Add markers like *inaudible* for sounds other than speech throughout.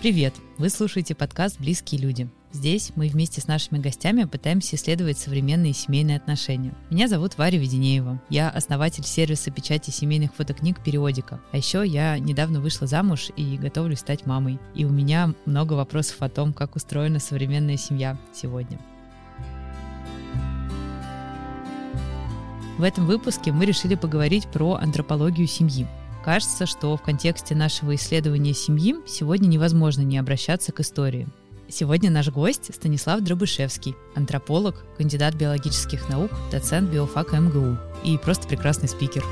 Привет! Вы слушаете подкаст «Близкие люди». Здесь мы вместе с нашими гостями пытаемся исследовать современные семейные отношения. Меня зовут Варя Веденеева. Я основатель сервиса печати семейных фотокниг «Периодика». А еще я недавно вышла замуж и готовлюсь стать мамой. И у меня много вопросов о том, как устроена современная семья сегодня. В этом выпуске мы решили поговорить про антропологию семьи. Кажется, что в контексте нашего исследования семьи сегодня невозможно не обращаться к истории. Сегодня наш гость Станислав Дробышевский, антрополог, кандидат биологических наук, доцент биофака МГУ и просто прекрасный спикер.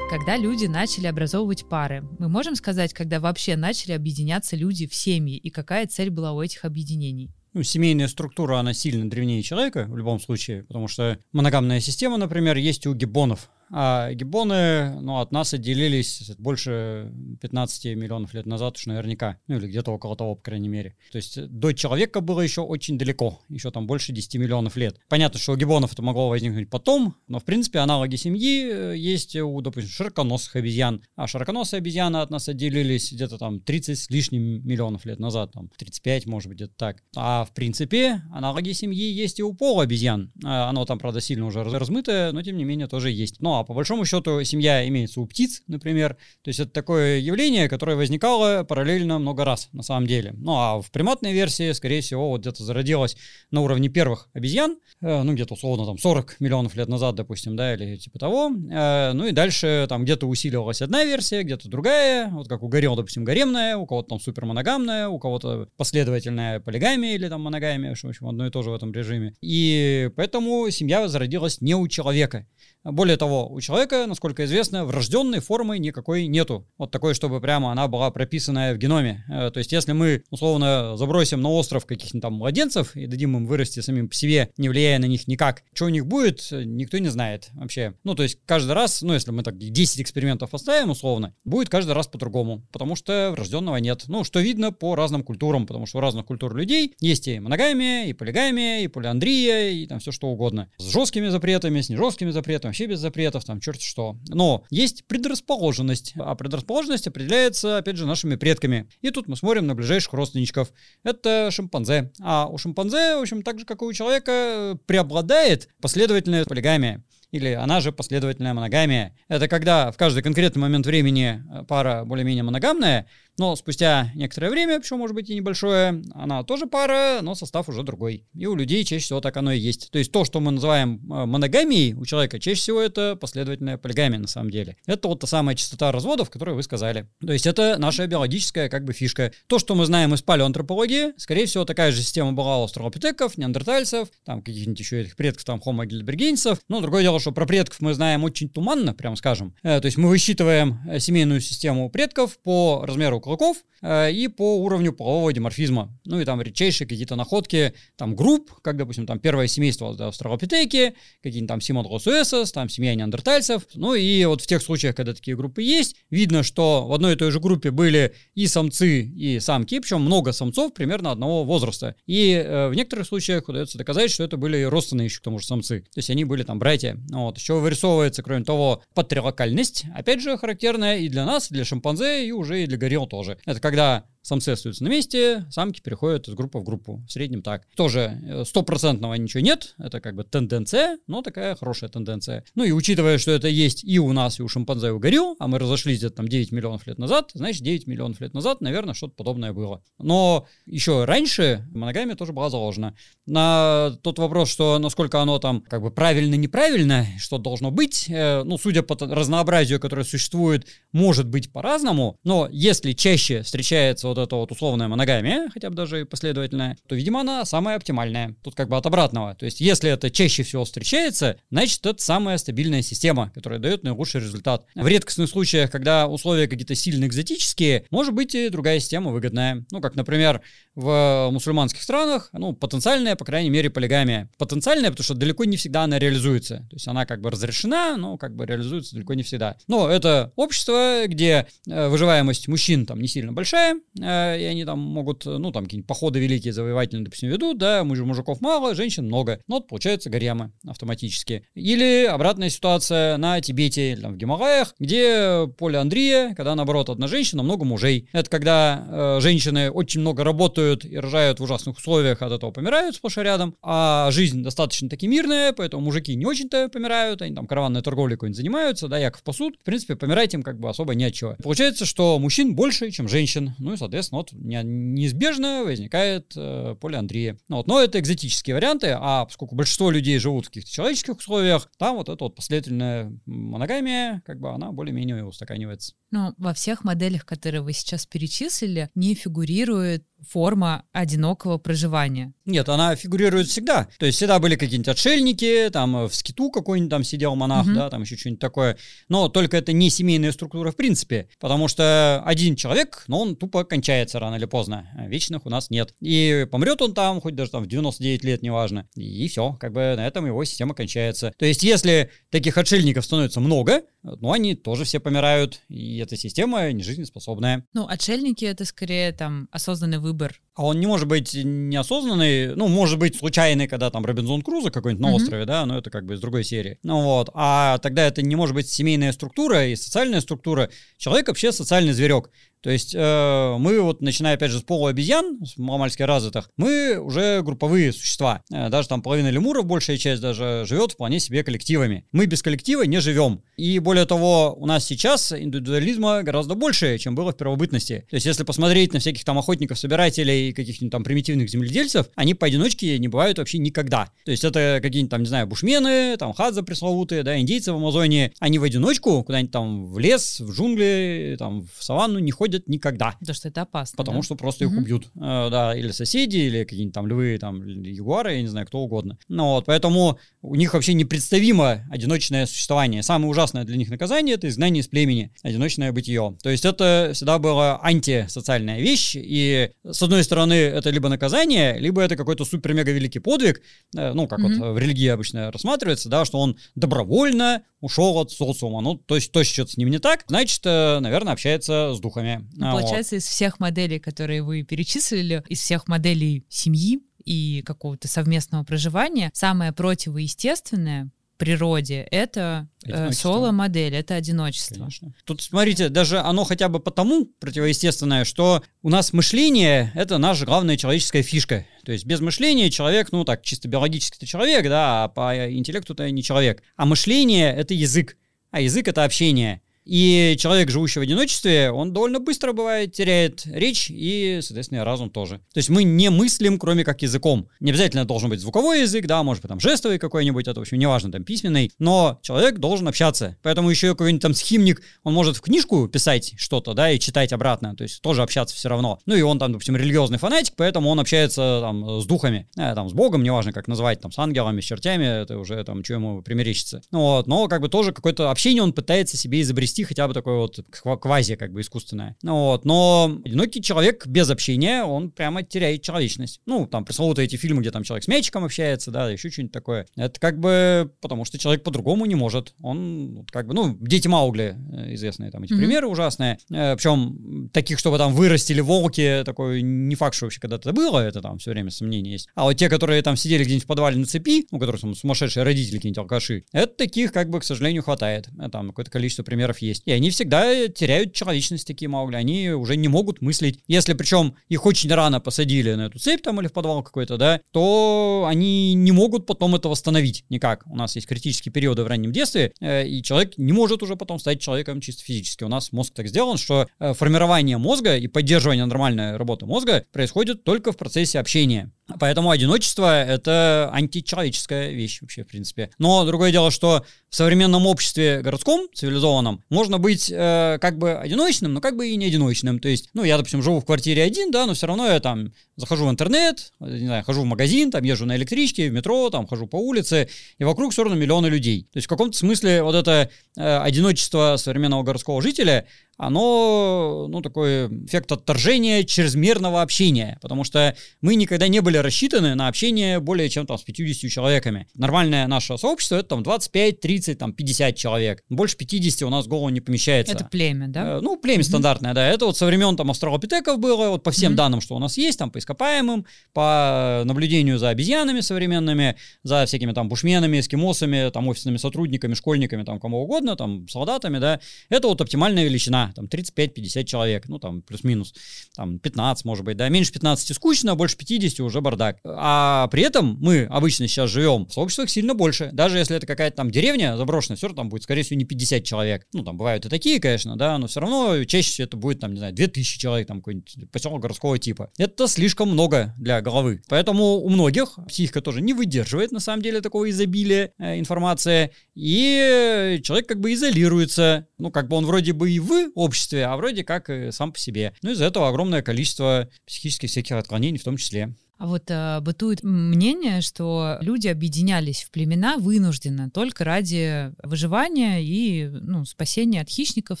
Когда люди начали образовывать пары, мы можем сказать, когда вообще начали объединяться люди в семьи и какая цель была у этих объединений? Ну, семейная структура, она сильно древнее человека в любом случае, потому что моногамная система, например, есть у гиббонов. А гиббоны, ну, от нас отделились больше 15 миллионов лет назад уж наверняка. Ну, или где-то около того, по крайней мере. То есть до человека было еще очень далеко. Еще там больше 10 миллионов лет. Понятно, что у гиббонов это могло возникнуть потом, но, в принципе, аналоги семьи э, есть у, допустим, широконосых обезьян. А широконосые обезьяны от нас отделились где-то там 30 с лишним миллионов лет назад. Там 35, может быть, где-то так. А, в принципе, аналоги семьи есть и у пола обезьян. А, оно там, правда, сильно уже размытое, но, тем не менее, тоже есть. Ну, а по большому счету семья имеется у птиц, например. То есть это такое явление, которое возникало параллельно много раз на самом деле. Ну а в приматной версии, скорее всего, вот где-то зародилось на уровне первых обезьян, э, ну где-то условно там 40 миллионов лет назад, допустим, да, или типа того. Э, ну и дальше там где-то усиливалась одна версия, где-то другая, вот как у горилл, допустим, гаремная, у кого-то там супермоногамная, у кого-то последовательная полигамия или там моногамия, в общем, одно и то же в этом режиме. И поэтому семья зародилась не у человека. Более того, у человека, насколько известно, врожденной формы никакой нету. Вот такой, чтобы прямо она была прописанная в геноме. Э, то есть, если мы, условно, забросим на остров каких-нибудь там младенцев и дадим им вырасти самим по себе, не влияя на них никак, что у них будет, никто не знает вообще. Ну, то есть, каждый раз, ну, если мы так 10 экспериментов поставим, условно, будет каждый раз по-другому, потому что врожденного нет. Ну, что видно по разным культурам, потому что у разных культур людей есть и моногамия, и полигамия, и полиандрия, и там все что угодно. С жесткими запретами, с нежесткими запретами, вообще без запретов, там черт что. Но есть предрасположенность, а предрасположенность определяется, опять же, нашими предками. И тут мы смотрим на ближайших родственничков. Это шимпанзе. А у шимпанзе, в общем, так же, как и у человека, преобладает последовательная полигамия или она же последовательная моногамия. Это когда в каждый конкретный момент времени пара более-менее моногамная, но спустя некоторое время, причем может быть и небольшое, она тоже пара, но состав уже другой. И у людей чаще всего так оно и есть. То есть то, что мы называем э, моногамией у человека, чаще всего это последовательная полигамия на самом деле. Это вот та самая частота разводов, которую вы сказали. То есть это наша биологическая как бы фишка. То, что мы знаем из палеоантропологии, скорее всего такая же система была у австралопитеков, неандертальцев, там каких-нибудь еще этих предков, там хомо гильбергенцев. Но другое дело, что про предков мы знаем очень туманно, прям скажем. Э, то есть мы высчитываем э, семейную систему предков по размеру клыков э, и по уровню полового диморфизма. Ну и там редчайшие какие-то находки, там групп, как, допустим, там первое семейство да, австралопитеки, какие-нибудь там симодросуэсос, там семья неандертальцев. Ну и вот в тех случаях, когда такие группы есть, видно, что в одной и той же группе были и самцы, и самки, причем много самцов примерно одного возраста. И э, в некоторых случаях удается доказать, что это были родственные еще к тому же самцы. То есть они были там братья. Вот. Еще вырисовывается, кроме того, патриархальность, опять же, характерная и для нас, и для шимпанзе, и уже и для горилл тоже. Это когда самцы остаются на месте, самки переходят из группы в группу. В среднем так. Тоже э, стопроцентного ничего нет, это как бы тенденция, но такая хорошая тенденция. Ну и учитывая, что это есть и у нас, и у шимпанзе, и у горилл, а мы разошлись где-то там 9 миллионов лет назад, значит 9 миллионов лет назад, наверное, что-то подобное было. Но еще раньше моногамия тоже была заложена. На тот вопрос, что насколько оно там как бы правильно-неправильно, что должно быть, э, ну, судя по разнообразию, которое существует, может быть по-разному, но если чаще встречается вот эта вот условная моногамия, хотя бы даже последовательная, то, видимо, она самая оптимальная. Тут как бы от обратного. То есть, если это чаще всего встречается, значит, это самая стабильная система, которая дает наилучший результат. В редкостных случаях, когда условия какие-то сильно экзотические, может быть и другая система выгодная. Ну, как, например, в мусульманских странах, ну, потенциальная, по крайней мере, полигамия. Потенциальная, потому что далеко не всегда она реализуется. То есть она как бы разрешена, но как бы реализуется далеко не всегда. Но это общество, где э, выживаемость мужчин там не сильно большая, и они там могут, ну, там какие-нибудь походы великие завоевательные, допустим, ведут, да, муж, мужиков мало, женщин много. Ну, вот получается гаремы автоматически. Или обратная ситуация на Тибете или там, в Гималаях, где полиандрия, когда, наоборот, одна женщина, много мужей. Это когда э, женщины очень много работают и рожают в ужасных условиях, от этого помирают сплошь и рядом, а жизнь достаточно таки мирная, поэтому мужики не очень-то помирают, они там караванной торговлей какой-нибудь занимаются, да, яков пасут. В принципе, помирать им как бы особо не от чего. Получается, что мужчин больше, чем женщин. Ну и, вот неизбежно возникает э, полиандрия. Ну, вот, но это экзотические варианты, а поскольку большинство людей живут в каких-то человеческих условиях, там вот эта вот последовательная моногамия, как бы она более-менее устаканивается. Но во всех моделях, которые вы сейчас перечислили, не фигурирует форма одинокого проживания. Нет, она фигурирует всегда. То есть всегда были какие-нибудь отшельники, там в скиту какой-нибудь там сидел монах, угу. да, там еще что-нибудь такое. Но только это не семейная структура в принципе, потому что один человек, но он тупо кончается рано или поздно. Вечных у нас нет. И помрет он там, хоть даже там в 99 лет, неважно. И все, как бы на этом его система кончается. То есть если таких отшельников становится много, ну они тоже все помирают, и эта система не жизнеспособная. Ну, отшельники это скорее там осознанный выбор выбор. А он не может быть неосознанный, ну, может быть случайный, когда там Робинзон Крузо какой-нибудь на mm-hmm. острове, да, но это как бы из другой серии. Ну вот, а тогда это не может быть семейная структура и социальная структура. Человек вообще социальный зверек. То есть э, мы вот, начиная опять же с полуобезьян, с маломальски развитых, мы уже групповые существа. Э, даже там половина лемуров, большая часть даже живет вполне себе коллективами. Мы без коллектива не живем. И более того, у нас сейчас индивидуализма гораздо больше, чем было в первобытности. То есть если посмотреть на всяких там охотников-собирателей и каких-нибудь там примитивных земледельцев, они поодиночке не бывают вообще никогда. То есть это какие-нибудь там, не знаю, бушмены, там хадза пресловутые, да, индейцы в Амазонии, они в одиночку куда-нибудь там в лес, в джунгли, там в саванну не ходят ходят никогда. Потому что это опасно. Потому да? что просто их убьют. Э, да, или соседи, или какие-нибудь там львы, там, ягуары, я не знаю, кто угодно. Ну вот, поэтому у них вообще непредставимо одиночное существование. Самое ужасное для них наказание — это изгнание из племени, одиночное бытие. То есть это всегда была антисоциальная вещь, и с одной стороны это либо наказание, либо это какой-то супер-мега-великий подвиг, э, ну, как mm-hmm. вот в религии обычно рассматривается, да, что он добровольно ушел от социума. Ну, то есть, то что-то с ним не так, значит, э, наверное, общается с духами. Ну, получается, вот. из всех моделей, которые вы перечислили, из всех моделей семьи и какого-то совместного проживания, самое противоестественное природе, это э, соло-модель, это одиночество. Конечно. Тут, смотрите, даже оно хотя бы потому противоестественное, что у нас мышление — это наша главная человеческая фишка. То есть без мышления человек, ну так, чисто биологически это человек, да, а по интеллекту это не человек. А мышление — это язык, а язык — это общение. И человек, живущий в одиночестве, он довольно быстро бывает теряет речь и, соответственно, разум тоже. То есть мы не мыслим, кроме как языком. Не обязательно должен быть звуковой язык, да, может быть там жестовый какой-нибудь, это, в общем, неважно, там письменный, но человек должен общаться. Поэтому еще какой-нибудь там схимник, он может в книжку писать что-то, да, и читать обратно, то есть тоже общаться все равно. Ну и он там, допустим, религиозный фанатик, поэтому он общается там с духами, э, там с Богом, неважно как называть, там с ангелами, с чертями, это уже там, что ему примерещится. Ну вот, но как бы тоже какое-то общение он пытается себе изобрести изобрести хотя бы такое вот квази как бы искусственное. Ну вот, но одинокий человек без общения, он прямо теряет человечность. Ну, там пресловутые эти фильмы, где там человек с мячиком общается, да, еще что-нибудь такое. Это как бы потому что человек по-другому не может. Он как бы, ну, дети Маугли, э, известные там эти mm-hmm. примеры ужасные. Э, Причем таких, чтобы там вырастили волки, такой не факт, что вообще когда-то было, это там все время сомнения есть. А вот те, которые там сидели где-нибудь в подвале на цепи, у которых там сумасшедшие родители какие-нибудь алкаши, это таких как бы, к сожалению, хватает. Э, там какое-то количество примеров есть. И они всегда теряют человечность, такие Маугли. Они уже не могут мыслить. Если причем их очень рано посадили на эту цепь там или в подвал какой-то, да, то они не могут потом это восстановить никак. У нас есть критические периоды в раннем детстве, э, и человек не может уже потом стать человеком чисто физически. У нас мозг так сделан, что э, формирование мозга и поддерживание нормальной работы мозга происходит только в процессе общения. Поэтому одиночество — это античеловеческая вещь вообще, в принципе. Но другое дело, что в современном обществе городском, цивилизованном, можно быть э, как бы одиночным, но как бы и не одиночным. То есть, ну, я, допустим, живу в квартире один, да, но все равно я там захожу в интернет, не знаю, хожу в магазин, там езжу на электричке, в метро, там хожу по улице, и вокруг все равно миллионы людей. То есть в каком-то смысле вот это э, одиночество современного городского жителя, оно, ну, такой эффект отторжения чрезмерного общения, потому что мы никогда не были рассчитаны на общение более чем там с 50 человеками. Нормальное наше сообщество это там 25, 30, там 50 человек. Больше 50 у нас в голову не помещается. Это племя, да? Э, ну, племя mm-hmm. стандартное, да. Это вот со времен там австралопитеков было, вот по всем mm-hmm. данным, что у нас есть, там по ископаемым, по наблюдению за обезьянами современными, за всякими там бушменами, эскимосами, там офисными сотрудниками, школьниками, там кому угодно, там солдатами, да. Это вот оптимальная величина, там 35-50 человек, ну там плюс-минус, там 15 может быть, да. Меньше 15 скучно, больше 50 уже бардак. А при этом мы обычно сейчас живем в сообществах сильно больше. Даже если это какая-то там деревня заброшенная, все равно там будет, скорее всего, не 50 человек. Ну, там бывают и такие, конечно, да, но все равно чаще это будет, там, не знаю, 2000 человек, там, какой-нибудь поселок городского типа. Это слишком много для головы. Поэтому у многих психика тоже не выдерживает, на самом деле, такого изобилия э, информации, и человек как бы изолируется. Ну, как бы он вроде бы и в обществе, а вроде как сам по себе. Ну, из-за этого огромное количество психических всяких отклонений в том числе. А вот э, бытует мнение, что люди объединялись в племена вынужденно только ради выживания и ну, спасения от хищников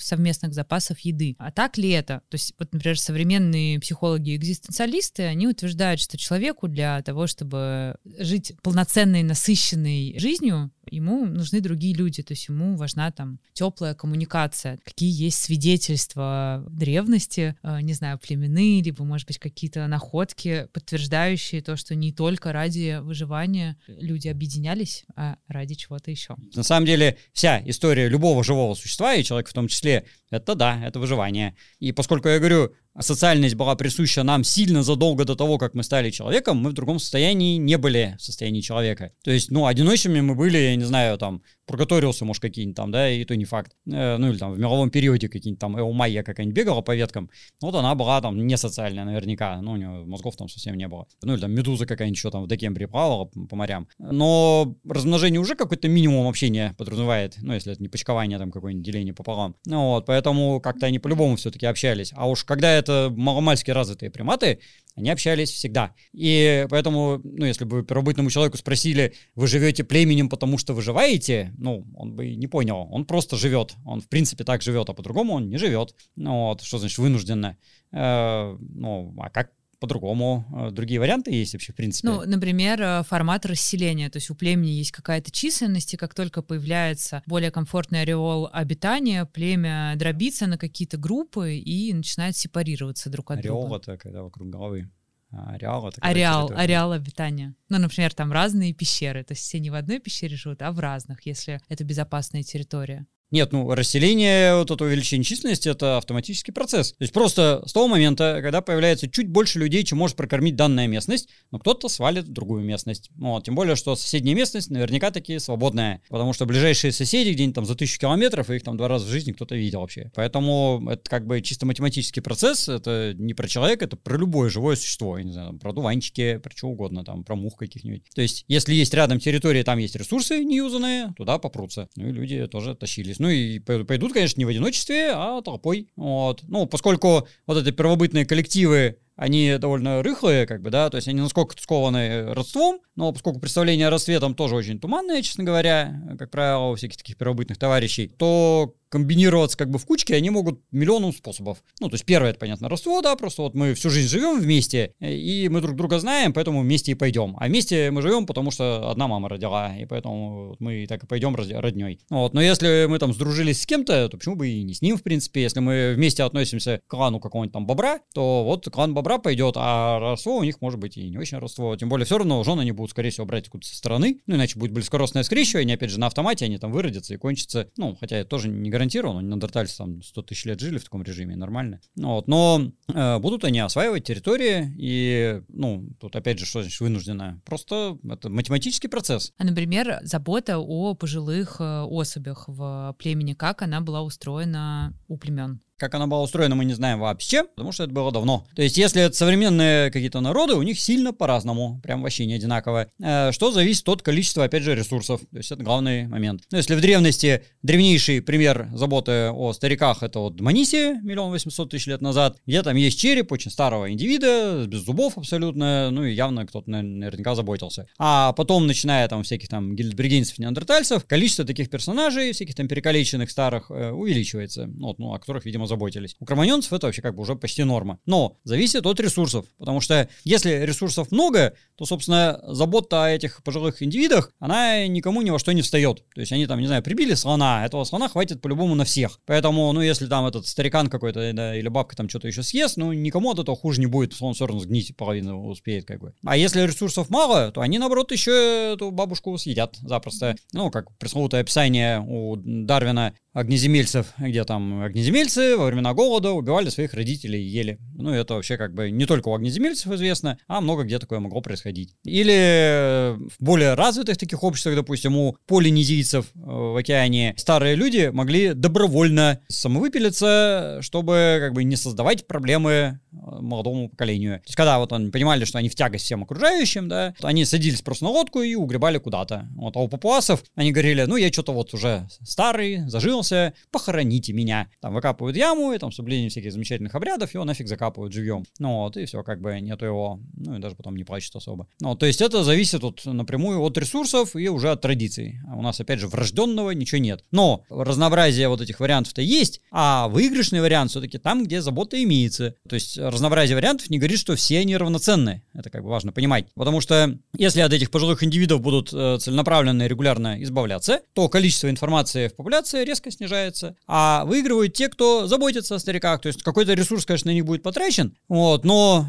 совместных запасов еды. А так ли это? То есть, вот, например, современные психологи-экзистенциалисты, они утверждают, что человеку для того, чтобы жить полноценной, насыщенной жизнью, ему нужны другие люди, то есть ему важна там теплая коммуникация. Какие есть свидетельства древности, э, не знаю, племенные, либо, может быть, какие-то находки, подтверждающие то, что не только ради выживания люди объединялись, а ради чего-то еще. На самом деле, вся история любого живого существа, и человека в том числе, это да, это выживание. И поскольку я говорю, социальность была присуща нам сильно задолго до того, как мы стали человеком, мы в другом состоянии не были в состоянии человека. То есть, ну, одиночными мы были, я не знаю, там, Пургаториусы, может, какие-нибудь там, да, и то не факт. Э, ну, или там в мировом периоде какие-нибудь там Эумайя какая-нибудь бегала по веткам. Вот она была там не социальная наверняка, ну, у нее мозгов там совсем не было. Ну, или там Медуза какая-нибудь еще там в декембре плавала по морям. Но размножение уже какой-то минимум общения подразумевает, ну, если это не почкование, там, какое-нибудь деление пополам. Ну, вот, поэтому как-то они по-любому все-таки общались. А уж когда это маломальски развитые приматы, они общались всегда. И поэтому, ну, если бы первобытному человеку спросили, вы живете племенем, потому что выживаете, ну, он бы не понял. Он просто живет. Он, в принципе, так живет, а по-другому он не живет. Ну, вот, что значит вынужденно? Э, ну, а как по-другому. Э, другие варианты есть вообще, в принципе. Ну, например, э, формат расселения. То есть у племени есть какая-то численность, и как только появляется более комфортный ореол обитания, племя дробится на какие-то группы и начинает сепарироваться друг от ореол друга. Ореол — это когда вокруг головы. А ареал это ареал, ареал обитания. Ну, например, там разные пещеры. То есть все не в одной пещере живут, а в разных, если это безопасная территория. Нет, ну, расселение, вот это увеличение численности, это автоматический процесс. То есть просто с того момента, когда появляется чуть больше людей, чем может прокормить данная местность, но кто-то свалит в другую местность. Вот, тем более, что соседняя местность наверняка таки свободная, потому что ближайшие соседи где-нибудь там за тысячу километров, их там два раза в жизни кто-то видел вообще. Поэтому это как бы чисто математический процесс, это не про человека, это про любое живое существо, я не знаю, про дуванчики, про что угодно, там, про мух каких-нибудь. То есть, если есть рядом территория, там есть ресурсы неюзанные, туда попрутся. Ну и люди тоже тащились. Ну и пойдут, конечно, не в одиночестве, а толпой. Вот. Ну, поскольку вот эти первобытные коллективы, они довольно рыхлые, как бы, да, то есть они насколько скованы родством, но поскольку представление о родстве там тоже очень туманное, честно говоря, как правило, у всяких таких первобытных товарищей, то комбинироваться как бы в кучке они могут миллионом способов. Ну, то есть первое, это, понятно, родство, да, просто вот мы всю жизнь живем вместе, и мы друг друга знаем, поэтому вместе и пойдем. А вместе мы живем, потому что одна мама родила, и поэтому мы так и пойдем родней. Вот. Но если мы там сдружились с кем-то, то почему бы и не с ним, в принципе. Если мы вместе относимся к клану какого-нибудь там бобра, то вот клан бобра пойдет, а родство у них может быть и не очень родство. Тем более все равно жены они будут, скорее всего, брать откуда-то со стороны, ну, иначе будет близкородственное скрещивание, опять же, на автомате они там выродятся и кончатся, ну, хотя это тоже не гарантировано, неандертальцы там 100 тысяч лет жили в таком режиме, нормально. Ну вот, но э, будут они осваивать территории, и, ну, тут опять же, что значит вынужденно? Просто это математический процесс. А, например, забота о пожилых э, особях в племени, как она была устроена у племен? Как она была устроена, мы не знаем вообще, потому что это было давно. То есть, если это современные какие-то народы, у них сильно по-разному, прям вообще не одинаково. Э, что зависит от количества, опять же, ресурсов. То есть, это главный момент. Ну, если в древности древнейший пример заботы о стариках, это вот Дманисия, миллион восемьсот тысяч лет назад, где там есть череп очень старого индивида, без зубов абсолютно, ну и явно кто-то наверняка заботился. А потом, начиная там всяких там гильдбригенцев, неандертальцев, количество таких персонажей, всяких там перекалеченных старых, э, увеличивается, ну, вот, ну, о которых, видимо, заботились. У кроманьонцев это вообще как бы уже почти норма. Но зависит от ресурсов, потому что если ресурсов много, то, собственно, забота о этих пожилых индивидах, она никому ни во что не встает. То есть они там, не знаю, прибили слона, этого слона хватит по-любому на всех. Поэтому, ну, если там этот старикан какой-то да, или бабка там что-то еще съест, ну, никому от этого хуже не будет, он все равно сгнить половину успеет как бы. А если ресурсов мало, то они, наоборот, еще эту бабушку съедят запросто. Ну, как пресловутое описание у Дарвина огнеземельцев, где там огнеземельцы во времена голода убивали своих родителей и ели. Ну, это вообще как бы не только у огнеземельцев известно, а много где такое могло происходить. Или в более развитых таких обществах, допустим, у полинезийцев э, в океане старые люди могли добровольно самовыпилиться, чтобы как бы не создавать проблемы э, молодому поколению. То есть, когда вот они понимали, что они в тягость всем окружающим, да, они садились просто на лодку и угребали куда-то. Вот, а у папуасов они говорили, ну, я что-то вот уже старый, зажил вернулся, похороните меня. Там выкапывают яму, и там соблюдение всяких замечательных обрядов, его нафиг закапывают живьем. Ну вот, и все, как бы нету его, ну и даже потом не плачет особо. Ну, то есть это зависит от, напрямую от ресурсов и уже от традиций. А у нас, опять же, врожденного ничего нет. Но разнообразие вот этих вариантов-то есть, а выигрышный вариант все-таки там, где забота имеется. То есть разнообразие вариантов не говорит, что все они равноценны. Это как бы важно понимать. Потому что если от этих пожилых индивидов будут э, целенаправленно и регулярно избавляться, то количество информации в популяции резко снижается, а выигрывают те, кто заботится о стариках. То есть какой-то ресурс, конечно, на них будет потрачен, вот, но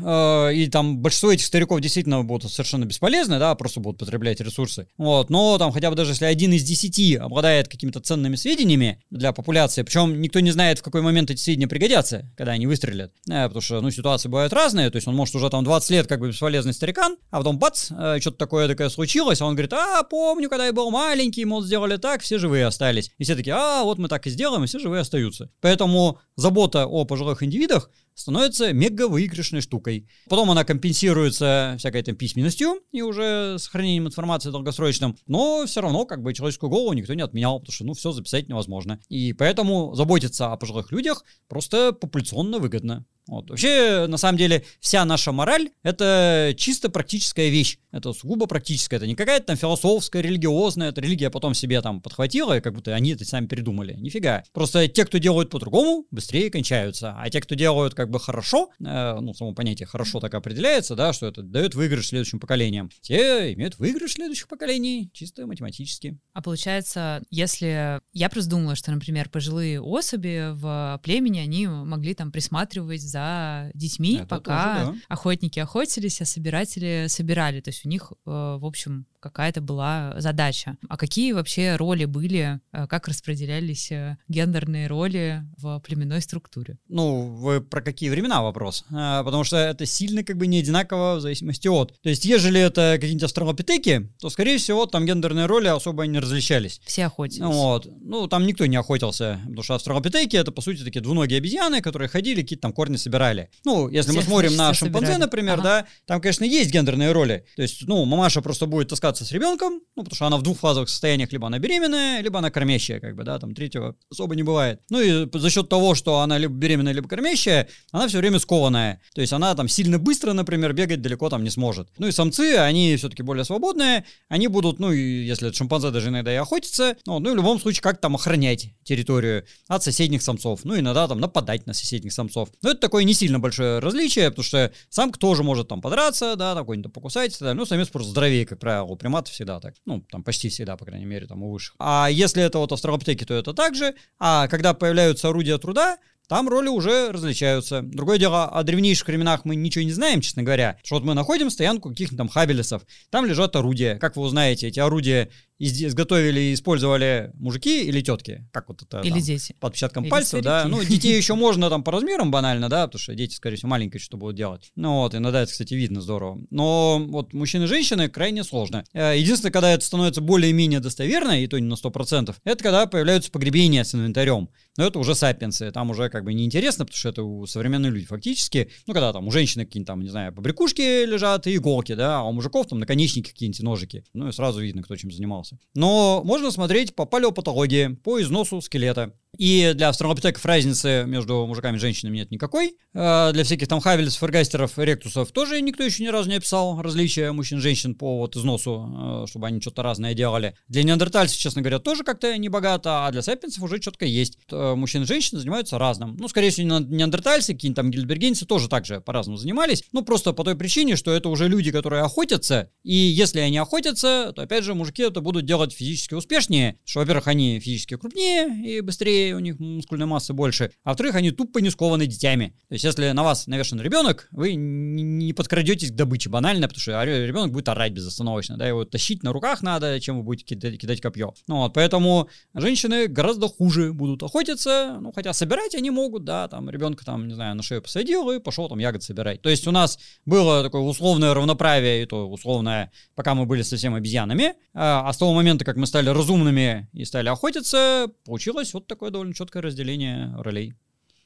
э, и там большинство этих стариков действительно будут совершенно бесполезны, да, просто будут потреблять ресурсы. Вот, но там хотя бы даже если один из десяти обладает какими-то ценными сведениями для популяции, причем никто не знает, в какой момент эти сведения пригодятся, когда они выстрелят. Э, потому что, ну, ситуации бывают разные, то есть он может уже там 20 лет как бы бесполезный старикан, а потом бац, э, что-то такое такое случилось, а он говорит, а, помню, когда я был маленький, мол, сделали так, все живые остались. И все такие, а, вот вот мы так и сделаем, и все живые остаются. Поэтому забота о пожилых индивидах становится мега выигрышной штукой. Потом она компенсируется всякой там письменностью и уже сохранением информации долгосрочным, но все равно как бы человеческую голову никто не отменял, потому что ну все записать невозможно. И поэтому заботиться о пожилых людях просто популяционно выгодно. Вот. Вообще, на самом деле, вся наша мораль — это чисто практическая вещь. Это сугубо практическая. Это не какая-то там философская, религиозная. Это религия потом себе там подхватила, и как будто они это сами придумали. Нифига. Просто те, кто делают по-другому, быстрее кончаются. А те, кто делают как бы хорошо, э, ну, само понятие хорошо так определяется, да, что это дает выигрыш следующим поколениям. Те имеют выигрыш следующих поколений, чисто математически. А получается, если... Я просто думала, что, например, пожилые особи в племени, они могли там присматривать за детьми, Это пока тоже, да. охотники охотились, а собиратели собирали. То есть у них, э, в общем, какая-то была задача. А какие вообще роли были, э, как распределялись гендерные роли в племенной структуре? Ну, вы про какие времена вопрос? Потому что это сильно как бы не одинаково в зависимости от. То есть, ежели это какие-нибудь австралопитеки, то, скорее всего, там гендерные роли особо не различались. Все охотились. Вот. Ну, там никто не охотился, потому что австралопитеки — это, по сути, такие двуногие обезьяны, которые ходили, какие-то там корни собирали. Ну, если Всех мы смотрим на шимпанзе, собирали. например, ага. да, там, конечно, есть гендерные роли. То есть, ну, мамаша просто будет таскаться с ребенком, ну, потому что она в двух фазовых состояниях, либо она беременная, либо она кормящая, как бы, да, там третьего особо не бывает. Ну, и за счет того, что она либо беременная, либо кормящая, она все время скованная. То есть она там сильно быстро, например, бегать далеко там не сможет. Ну и самцы, они все-таки более свободные, они будут, ну, и если это шимпанзе даже иногда и охотятся, ну, ну, в любом случае, как там охранять территорию от соседних самцов. Ну, иногда там нападать на соседних самцов. Но это такое не сильно большое различие, потому что самка тоже может там подраться, да, такой нибудь покусать далее. Ну, самец просто здоровее, как правило, у приматов всегда так. Ну, там почти всегда, по крайней мере, там у высших. А если это вот австралопитеки, то это также. А когда появляются орудия труда, там роли уже различаются. Другое дело, о древнейших временах мы ничего не знаем, честно говоря. Что вот мы находим стоянку каких-то там хабелесов, там лежат орудия. Как вы узнаете, эти орудия изготовили и использовали мужики или тетки? Как вот это? Или там, дети. Под отпечатком или пальцев, старики. да. Ну, детей еще можно там по размерам банально, да, потому что дети, скорее всего, маленькие что будут делать. Ну вот, иногда это, кстати, видно здорово. Но вот мужчины и женщины крайне сложно. Э, единственное, когда это становится более-менее достоверно, и то не на 100%, это когда появляются погребения с инвентарем. Но это уже сапиенсы, там уже как бы неинтересно, потому что это у современные люди фактически. Ну, когда там у женщины какие-нибудь там, не знаю, побрякушки лежат и иголки, да, а у мужиков там наконечники какие-нибудь ножики. Ну, и сразу видно, кто чем занимался. Но можно смотреть по палеопатологии, по износу скелета. И для австралопитеков разницы между мужиками и женщинами нет никакой. А для всяких там хавельсов, эргастеров, ректусов тоже никто еще ни разу не описал различия мужчин и женщин по вот износу, э, чтобы они что-то разное делали. Для неандертальцев, честно говоря, тоже как-то не богато, а для сапиенсов уже четко есть. Э, мужчины и женщины занимаются разным. Ну, скорее всего, неандертальцы, какие-нибудь там гильбергенцы тоже так же по-разному занимались. Ну, просто по той причине, что это уже люди, которые охотятся, и если они охотятся, то, опять же, мужики это будут делать физически успешнее, что, во-первых, они физически крупнее и быстрее, у них мускульной массы больше, а во-вторых, они тупо не скованы детьми. То есть, если на вас навешен ребенок, вы не подкрадетесь к добыче банально, потому что ребенок будет орать безостановочно, да, его тащить на руках надо, чем вы будете кидать, кидать копье. Ну вот, поэтому женщины гораздо хуже будут охотиться, ну, хотя собирать они могут, да, там, ребенка там, не знаю, на шею посадил и пошел там ягод собирать. То есть, у нас было такое условное равноправие, и то условное, пока мы были совсем обезьянами, а, а с того момента, как мы стали разумными и стали охотиться, получилось вот такое довольно четкое разделение ролей.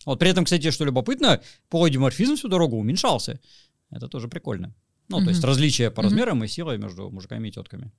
Вот при этом, кстати, что любопытно, полудиморфизм всю дорогу уменьшался. Это тоже прикольно. Ну, mm-hmm. то есть различия по размерам mm-hmm. и силой между мужиками и тетками.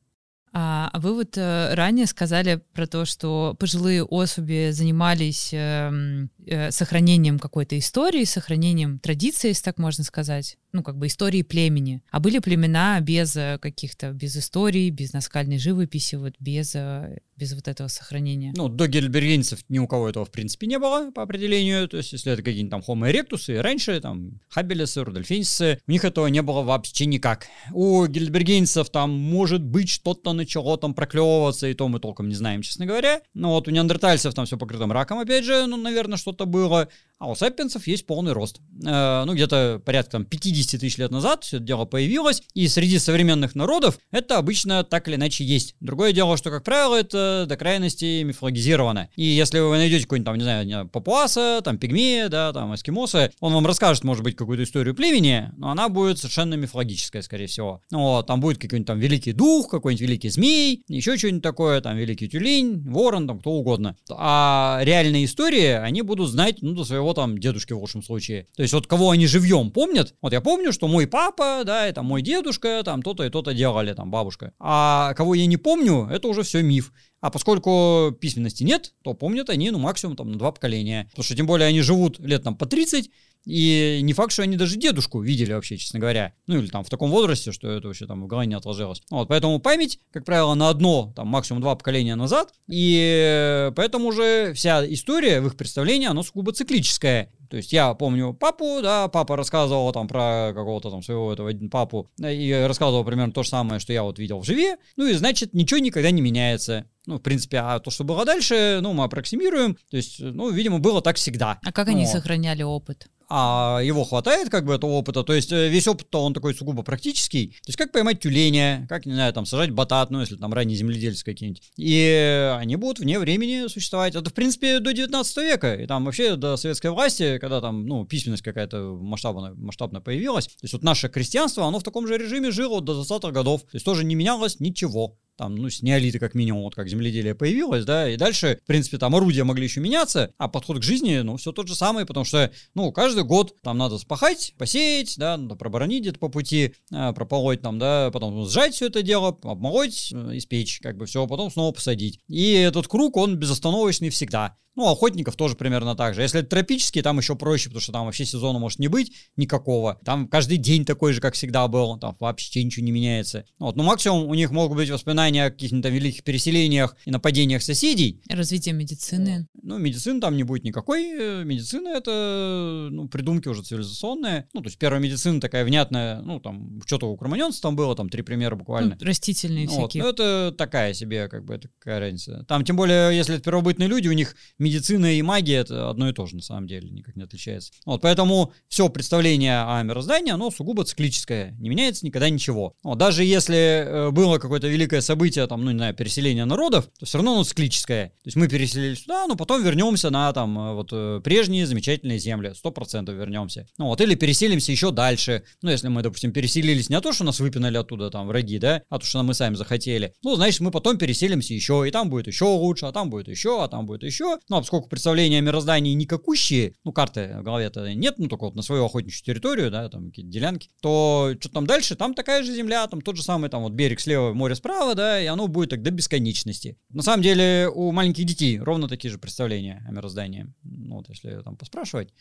А вы вот э, ранее сказали про то, что пожилые особи занимались э, э, сохранением какой-то истории, сохранением традиции, если так можно сказать, ну как бы истории племени. А были племена без э, каких-то, без истории, без наскальной живописи, вот без э, без вот этого сохранения. Ну, до гельбергенцев ни у кого этого, в принципе, не было по определению. То есть, если это какие-нибудь там Homo erectus, и раньше, там, Хабелесы, Рудольфинцы, у них этого не было вообще никак. У гельбергенцев там, может быть, что-то начало там проклевываться, и то мы толком не знаем, честно говоря. Ну, вот у неандертальцев там все покрыто раком, опять же, ну, наверное, что-то было. А у сапиенсов есть полный рост. Э, ну, где-то порядка там 50 тысяч лет назад все это дело появилось, и среди современных народов это обычно так или иначе есть. Другое дело, что, как правило, это до крайности мифологизировано. И если вы найдете какой-нибудь там, не знаю, папуаса, там пигмея, да, там эскимоса, он вам расскажет, может быть, какую-то историю племени, но она будет совершенно мифологическая, скорее всего. Ну, вот, там будет какой-нибудь там великий дух, какой-нибудь великий змей, еще что-нибудь такое, там великий тюлень, ворон, там кто угодно. А реальные истории они будут знать, ну, до своего там дедушки в лучшем случае. То есть вот кого они живьем помнят, вот я помню, что мой папа, да, это мой дедушка, там то-то и то-то делали, там бабушка. А кого я не помню, это уже все миф. А поскольку письменности нет, то помнят они, ну, максимум там на два поколения. Потому что тем более они живут лет там по 30, и не факт, что они даже дедушку видели вообще, честно говоря. Ну, или там в таком возрасте, что это вообще там в голове не отложилось. Вот, поэтому память, как правило, на одно, там, максимум два поколения назад. И поэтому уже вся история в их представлении, она сугубо циклическая. То есть я помню папу, да, папа рассказывал там про какого-то там своего этого папу и рассказывал примерно то же самое, что я вот видел в живе. Ну и значит, ничего никогда не меняется. Ну, в принципе, а то, что было дальше, ну, мы аппроксимируем. То есть, ну, видимо, было так всегда. А как они сохраняли опыт? а его хватает как бы этого опыта, то есть э, весь опыт-то он такой сугубо практический, то есть как поймать тюленя, как, не знаю, там сажать батат, ну если там ранние земледельцы какие-нибудь, и они будут вне времени существовать, это в принципе до 19 века, и там вообще до советской власти, когда там, ну, письменность какая-то масштабная, масштабно появилась, то есть вот наше крестьянство, оно в таком же режиме жило до 20-х годов, то есть тоже не менялось ничего, там, ну, с неолита как минимум, вот как земледелие появилось, да, и дальше, в принципе, там орудия могли еще меняться, а подход к жизни, ну, все тот же самый, потому что, ну, каждый год там надо спахать, посеять, да, надо проборонить где-то по пути, э, прополоть там, да, потом сжать все это дело, обмолоть, э, испечь, как бы все, потом снова посадить. И этот круг, он безостановочный всегда. Ну, охотников тоже примерно так же. Если это тропический, там еще проще, потому что там вообще сезона может не быть никакого. Там каждый день такой же, как всегда был. Там вообще ничего не меняется. Вот. Ну, максимум у них могут быть воспоминания о каких-то великих переселениях и нападениях соседей. Развитие медицины. Ну, медицины там не будет никакой. Э, медицина это, ну, придумки уже цивилизационные. Ну, то есть первая медицина такая внятная, ну, там, что-то у кроманьонца там было, там три примера буквально. Ну, растительные ну, всякие. Вот. Ну, это такая себе, как бы, такая разница. Там, тем более, если это первобытные люди, у них медицина и магия это одно и то же на самом деле, никак не отличается. Вот, поэтому все представление о мироздании, оно сугубо циклическое, не меняется никогда ничего. Вот, даже если э, было какое-то великое событие, там, ну, не знаю, переселение народов, то все равно оно циклическое. То есть мы переселились сюда, но потом вернемся на там э, вот э, прежние замечательные земли, сто процентов вернемся. Ну вот, или переселимся еще дальше. Ну, если мы, допустим, переселились не то, что нас выпинали оттуда там враги, да, а то, что мы сами захотели. Ну, значит, мы потом переселимся еще, и там будет еще лучше, а там будет еще, а там будет еще. Ну, а поскольку представления о мироздании никакущие, ну, карты в голове-то нет, ну, только вот на свою охотничью территорию, да, там какие-то делянки, то что там дальше, там такая же земля, там тот же самый, там вот берег слева, море справа, да, и оно будет до бесконечности. На самом деле у маленьких детей ровно такие же представления о мироздании. Ну, вот если там поспрашивать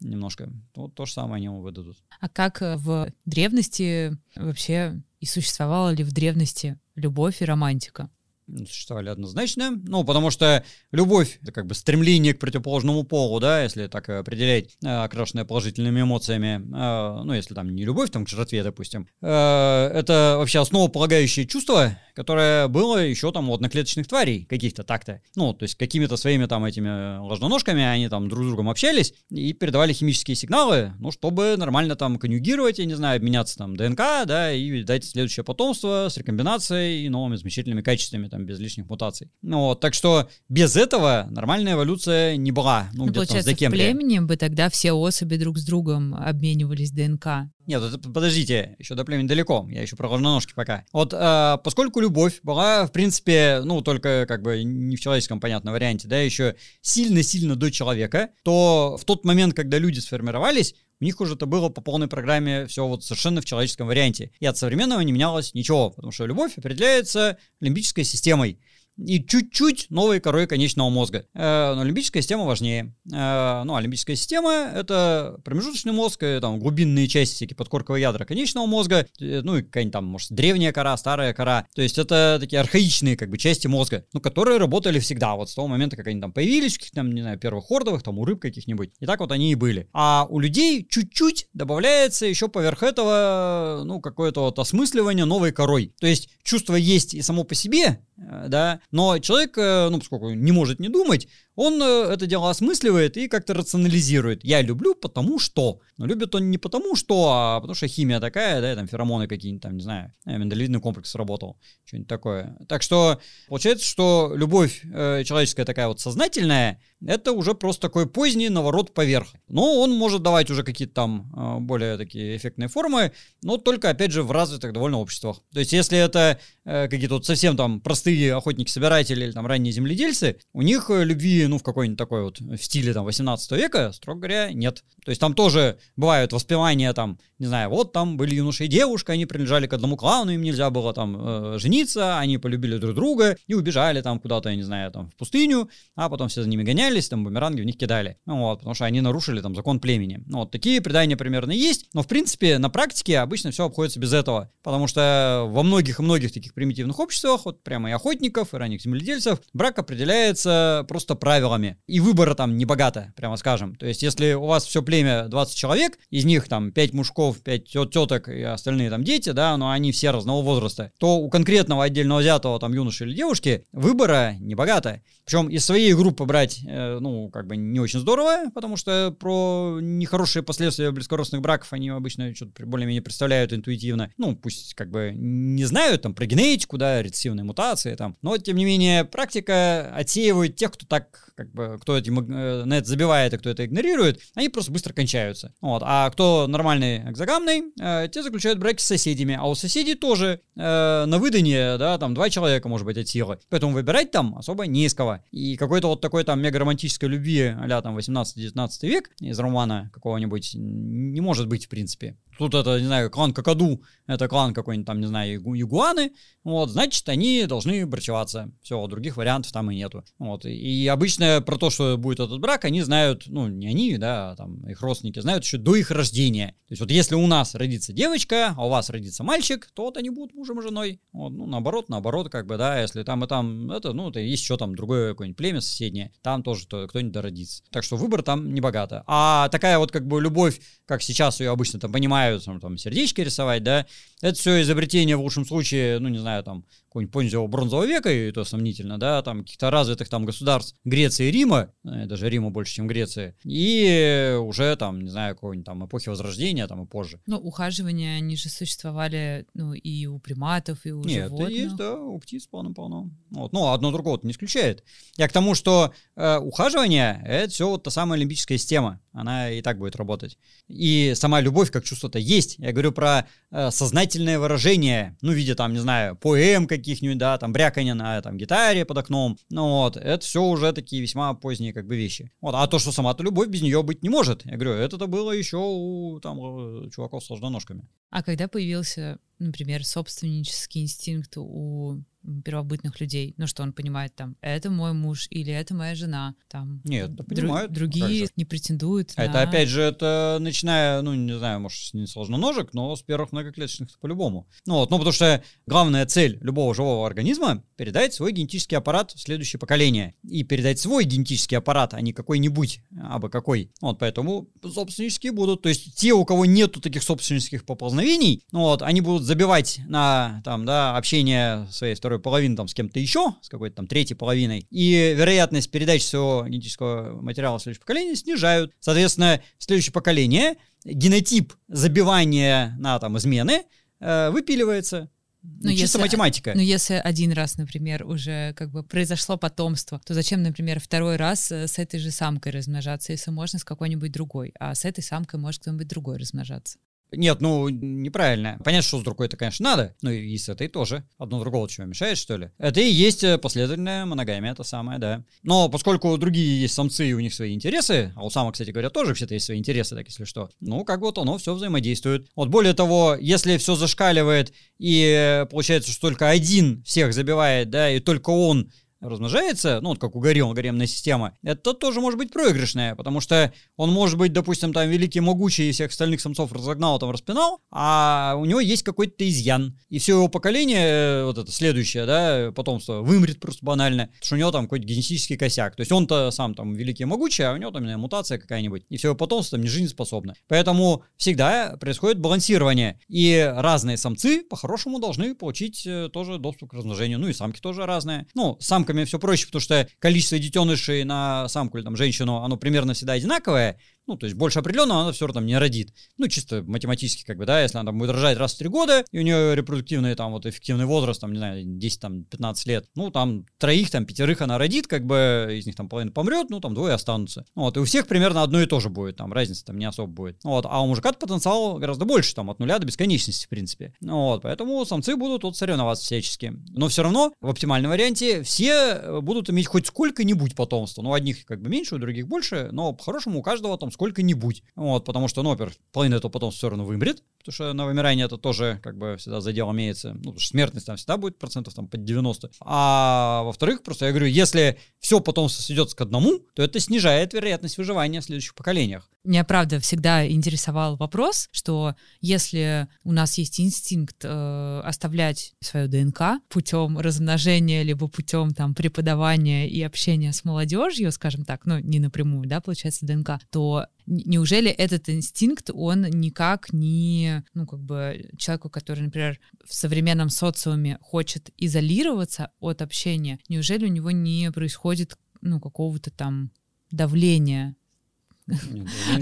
немножко, то то же самое они ему выдадут. А как э, в древности вообще и существовала ли в древности любовь и романтика? Существовали однозначно. Ну, потому что любовь — это как бы стремление к противоположному полу, да, если так определять, э, окрашенное положительными эмоциями. Э, ну, если там не любовь, там к жертве, допустим. Э, это вообще основополагающее чувство, которое было еще там у одноклеточных тварей каких-то так-то. Ну, то есть какими-то своими там этими ложноножками они там друг с другом общались и передавали химические сигналы, ну, чтобы нормально там конъюгировать, я не знаю, обменяться там ДНК, да, и дать следующее потомство с рекомбинацией и новыми замечательными качествами, там, без лишних мутаций. Ну, вот, так что без этого нормальная эволюция не была. Ну, ну получается, в племени бы тогда все особи друг с другом обменивались ДНК. Нет, это, подождите, еще до племени далеко, я еще про ложноножки пока. Вот, э, поскольку любовь была, в принципе, ну, только как бы не в человеческом, понятном варианте, да, еще сильно-сильно до человека, то в тот момент, когда люди сформировались, у них уже это было по полной программе все вот совершенно в человеческом варианте. И от современного не менялось ничего, потому что любовь определяется лимбической системой и чуть-чуть новой корой конечного мозга. Э, но лимбическая система важнее. Э, ну, а лимбическая система — это промежуточный мозг, э, там, глубинные части, всякие подкорковые ядра конечного мозга, ну, и какая-нибудь там, может, древняя кора, старая кора. То есть это такие архаичные, как бы, части мозга, ну, которые работали всегда, вот с того момента, как они там появились, каких там, не знаю, первых хордовых, там, у рыб каких-нибудь. И так вот они и были. А у людей чуть-чуть добавляется еще поверх этого, ну, какое-то вот осмысливание новой корой. То есть чувство есть и само по себе, да, но человек, э, ну, поскольку не может не думать, он э, это дело осмысливает и как-то рационализирует. Я люблю потому что. Но любит он не потому что, а потому что химия такая, да, там феромоны какие-нибудь, там, не знаю, миндалевидный комплекс сработал, что-нибудь такое. Так что получается, что любовь э, человеческая такая вот сознательная, это уже просто такой поздний наворот поверх. Но он может давать уже какие-то там э, более такие эффектные формы, но только, опять же, в развитых довольно обществах. То есть, если это э, какие-то вот совсем там простые охотники-собиратели или там ранние земледельцы, у них э, любви ну, в какой-нибудь такой вот, в стиле там 18 века, строго говоря, нет. То есть там тоже бывают воспевания там, не знаю, вот там были юноша и девушка, они принадлежали к одному клану, им нельзя было там э, жениться, они полюбили друг друга и убежали там куда-то, я не знаю, там в пустыню, а потом все за ними гонялись, там бумеранги в них кидали. Ну вот, потому что они нарушили там закон племени. Ну вот, такие предания примерно есть, но в принципе на практике обычно все обходится без этого, потому что во многих и многих таких примитивных обществах, вот прямо и охотников, и ранних земледельцев, брак определяется просто правильно правилами. И выбора там не богато, прямо скажем. То есть, если у вас все племя 20 человек, из них там 5 мужиков, 5 теток и остальные там дети, да, но они все разного возраста, то у конкретного отдельно взятого там юноши или девушки выбора не богато. Причем из своей группы брать, э, ну, как бы не очень здорово, потому что про нехорошие последствия близкородственных браков они обычно что-то более-менее представляют интуитивно. Ну, пусть как бы не знают там про генетику, да, рецессивные мутации там, но тем не менее практика отсеивает тех, кто так как бы, кто этим, э, на это забивает, и кто это игнорирует, они просто быстро кончаются. Вот. А кто нормальный экзогамный, э, те заключают браки с соседями. А у соседей тоже э, на выданье, да, там два человека, может быть, от силы. Поэтому выбирать там особо не из кого. И какой-то вот такой там мега романтической любви а там 18-19 век из романа какого-нибудь не может быть, в принципе. Тут это, не знаю, клан Какаду, это клан какой-нибудь там, не знаю, ягуаны, вот, значит, они должны брачеваться. Все, других вариантов там и нету. Вот, и обычно про то, что будет этот брак, они знают, ну, не они, да, а там их родственники знают еще до их рождения. То есть вот если у нас родится девочка, а у вас родится мальчик, то вот они будут мужем и женой. Вот, ну, наоборот, наоборот, как бы, да, если там и там, это, ну, это есть еще там другое какое-нибудь племя соседнее, там тоже кто-нибудь дородится. Так что выбор там не богато. А такая вот как бы любовь, как сейчас ее обычно там понимают, нравится, там, сердечки рисовать, да, это все изобретение в лучшем случае, ну, не знаю, там, какого-нибудь позднего бронзового века, и то сомнительно, да, там, каких-то развитых там государств Греции и Рима, э, даже Рима больше, чем Греции, и уже там, не знаю, какой-нибудь там эпохи Возрождения, там, и позже. Ну, ухаживания, они же существовали, ну, и у приматов, и у Нет, животных. Нет, есть, да, у птиц полно-полно. Вот. Ну, одно другого не исключает. Я к тому, что э, ухаживание — это все вот та самая олимпическая система, она и так будет работать. И сама любовь как чувство-то есть. Я говорю про э, сознательное выражение, ну, в виде там, не знаю, поэм каких-нибудь, да, там, бряканье на там, гитаре под окном. Ну вот, это все уже такие весьма поздние как бы вещи. Вот. А то, что сама-то любовь без нее быть не может. Я говорю, это-то было еще у там, чуваков с ложноножками. А когда появился, например, собственнический инстинкт у первобытных людей. Ну, что он понимает там, это мой муж или это моя жена. Там, Нет, да понимают. другие не претендуют а на... Это, опять же, это начиная, ну, не знаю, может, не сложно ножек, но с первых многоклеточных по-любому. Ну, вот, ну, потому что главная цель любого живого организма — передать свой генетический аппарат в следующее поколение. И передать свой генетический аппарат, а не какой-нибудь, а бы какой. Вот, поэтому собственнические будут. То есть те, у кого нету таких собственнических поползновений, ну, вот, они будут забивать на, там, да, общение своей второй половины там с кем-то еще, с какой-то там третьей половиной, и вероятность передачи своего генетического материала в следующее поколение снижают. Соответственно, в следующее поколение генотип забивания на там измены э, выпиливается. Ну, чисто если, математика. Ну, если один раз, например, уже как бы произошло потомство, то зачем, например, второй раз э, с этой же самкой размножаться, если можно с какой-нибудь другой, а с этой самкой может кто-нибудь другой размножаться? Нет, ну, неправильно. Понятно, что с другой это, конечно, надо. Ну, и с этой тоже. Одно другого чего мешает, что ли? Это и есть э, последовательная моногамия, это самое, да. Но поскольку другие есть самцы, и у них свои интересы, а у самок, кстати говоря, тоже все-то есть свои интересы, так если что, ну, как вот оно все взаимодействует. Вот более того, если все зашкаливает, и получается, что только один всех забивает, да, и только он размножается, ну, вот как у горилл, гаремная система, это тоже может быть проигрышное, потому что он может быть, допустим, там великий могучий всех остальных самцов разогнал, там распинал, а у него есть какой-то изъян. И все его поколение, э, вот это следующее, да, потомство, вымрет просто банально, потому что у него там какой-то генетический косяк. То есть он-то сам там великий и могучий, а у него там знаю, мутация какая-нибудь, и все его потомство там не жизнеспособно. Поэтому всегда происходит балансирование, и разные самцы по-хорошему должны получить э, тоже доступ к размножению, ну и самки тоже разные. Ну, сам самками все проще, потому что количество детенышей на самку или там женщину, оно примерно всегда одинаковое, ну, то есть больше определенного она все равно там не родит. Ну, чисто математически, как бы, да, если она там будет рожать раз в три года, и у нее репродуктивный там вот эффективный возраст, там, не знаю, 10, там, 15 лет, ну, там, троих, там, пятерых она родит, как бы, из них там половина помрет, ну, там, двое останутся. Вот, и у всех примерно одно и то же будет, там, разница там не особо будет. Вот, а у мужика потенциал гораздо больше, там, от нуля до бесконечности, в принципе. Вот, поэтому самцы будут вот соревноваться всячески. Но все равно, в оптимальном варианте, все будут иметь хоть сколько-нибудь потомства. Ну, одних как бы меньше, у других больше, но по-хорошему у каждого там сколько-нибудь. Вот, потому что, ну, во половина этого потом все равно вымрет, потому что на вымирание это тоже как бы всегда задел имеется. Ну, смертность там всегда будет процентов там под 90. А во-вторых, просто я говорю, если все потомство сведется к одному, то это снижает вероятность выживания в следующих поколениях. Меня, правда, всегда интересовал вопрос, что если у нас есть инстинкт э, оставлять свою ДНК путем размножения, либо путем там преподавания и общения с молодежью, скажем так, ну, не напрямую, да, получается, ДНК, то неужели этот инстинкт, он никак не, ну, как бы, человеку, который, например, в современном социуме хочет изолироваться от общения, неужели у него не происходит, ну, какого-то там давления ну, просто как? Ну, *laughs*